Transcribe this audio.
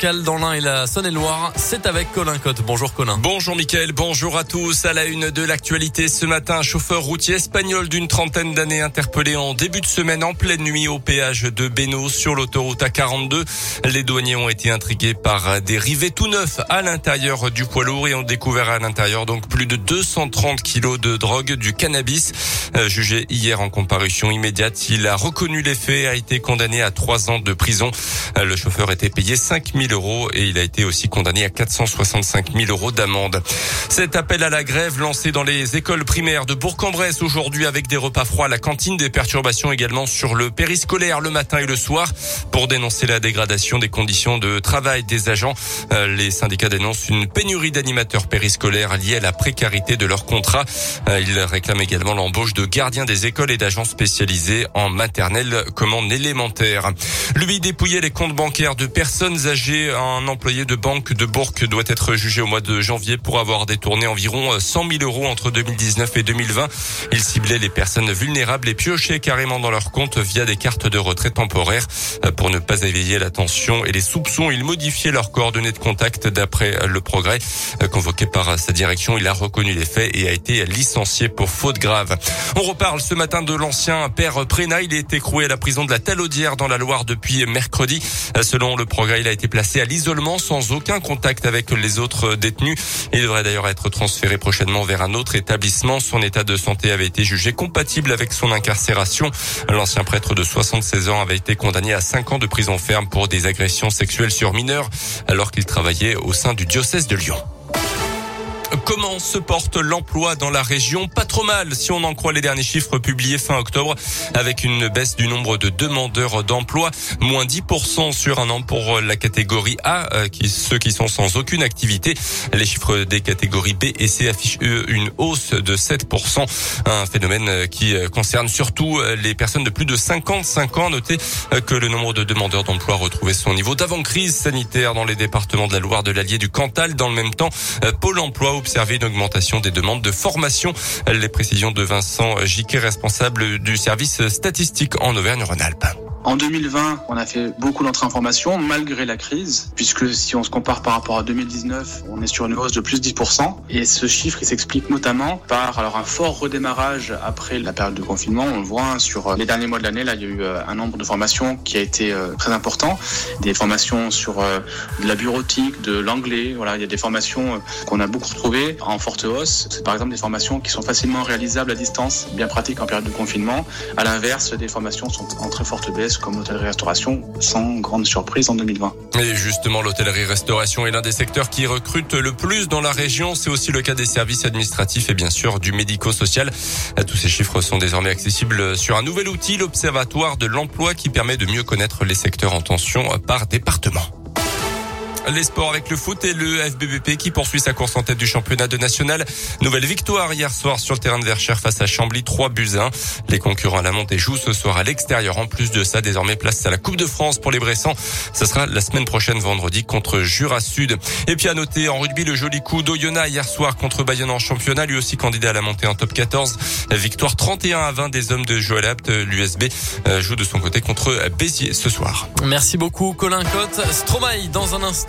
Dans l'Ain et la Saône-et-Loire, c'est avec Colin Cotte. Bonjour Colin. Bonjour Mickaël, bonjour à tous. À la une de l'actualité ce matin, un chauffeur routier espagnol d'une trentaine d'années interpellé en début de semaine en pleine nuit au péage de Beno sur l'autoroute A42. Les douaniers ont été intrigués par des rivets tout neufs à l'intérieur du poids lourd et ont découvert à l'intérieur donc plus de 230 kilos de drogue, du cannabis. Euh, jugé hier en comparution immédiate, il a reconnu les faits, a été condamné à trois ans de prison. Euh, le chauffeur était payé 5 000 euros et il a été aussi condamné à 465 000 euros d'amende. Cet appel à la grève lancé dans les écoles primaires de Bourg-en-Bresse aujourd'hui avec des repas froids à la cantine, des perturbations également sur le périscolaire le matin et le soir pour dénoncer la dégradation des conditions de travail des agents. Euh, les syndicats dénoncent une pénurie d'animateurs périscolaires liée à la précarité de leur contrat. Euh, ils réclament également l'embauche de gardiens des écoles et d'agents spécialisés en maternelle comme en élémentaire. Lui dépouiller les comptes bancaires de personnes âgées un employé de banque de Bourg doit être jugé au mois de janvier pour avoir détourné environ 100 000 euros entre 2019 et 2020. Il ciblait les personnes vulnérables et piochait carrément dans leur compte via des cartes de retrait temporaires. Pour ne pas éveiller l'attention et les soupçons, il modifiait leurs coordonnées de contact d'après le progrès. Convoqué par sa direction, il a reconnu les faits et a été licencié pour faute grave. On reparle ce matin de l'ancien père Préna. Il est écroué à la prison de la Talaudière dans la Loire depuis mercredi. Selon le progrès, il a été placé à l'isolement sans aucun contact avec les autres détenus. Il devrait d'ailleurs être transféré prochainement vers un autre établissement. Son état de santé avait été jugé compatible avec son incarcération. L'ancien prêtre de 76 ans avait été condamné à 5 ans de prison ferme pour des agressions sexuelles sur mineurs alors qu'il travaillait au sein du diocèse de Lyon. Comment se porte l'emploi dans la région Pas trop mal si on en croit les derniers chiffres publiés fin octobre avec une baisse du nombre de demandeurs d'emploi, moins 10% sur un an pour la catégorie A, euh, qui, ceux qui sont sans aucune activité. Les chiffres des catégories B et C affichent une hausse de 7%, un phénomène qui concerne surtout les personnes de plus de 55 ans. Notez que le nombre de demandeurs d'emploi a retrouvé son niveau d'avant-crise sanitaire dans les départements de la Loire, de l'Allier, du Cantal. Dans le même temps, Pôle emploi observé une augmentation des demandes de formation. Les précisions de Vincent Giquet, responsable du service statistique en Auvergne-Rhône-Alpes. En 2020, on a fait beaucoup formation malgré la crise, puisque si on se compare par rapport à 2019, on est sur une hausse de plus de 10%. Et ce chiffre, il s'explique notamment par alors un fort redémarrage après la période de confinement. On le voit hein, sur les derniers mois de l'année, là, il y a eu euh, un nombre de formations qui a été euh, très important. Des formations sur euh, de la bureautique, de l'anglais. Voilà, il y a des formations qu'on a beaucoup retrouvées en forte hausse. C'est par exemple des formations qui sont facilement réalisables à distance, bien pratiques en période de confinement. À l'inverse, des formations sont en très forte baisse comme l'hôtellerie-restauration, sans grande surprise en 2020. Et justement, l'hôtellerie-restauration est l'un des secteurs qui recrute le plus dans la région. C'est aussi le cas des services administratifs et bien sûr du médico-social. Tous ces chiffres sont désormais accessibles sur un nouvel outil, l'Observatoire de l'emploi, qui permet de mieux connaître les secteurs en tension par département. Les sports avec le foot et le FBBP qui poursuit sa course en tête du championnat de national. Nouvelle victoire hier soir sur le terrain de Verchères face à Chambly, 3 buts 1. Les concurrents à la montée jouent ce soir à l'extérieur. En plus de ça, désormais place à la Coupe de France pour les Bressans. Ce sera la semaine prochaine vendredi contre Jura Sud. Et puis à noter en rugby le joli coup d'Oyonnax hier soir contre Bayonne en championnat, lui aussi candidat à la montée en top 14. Victoire 31 à 20 des hommes de Joël Apt. L'USB euh, joue de son côté contre Béziers ce soir. Merci beaucoup Colin Cotte. Stromae dans un instant.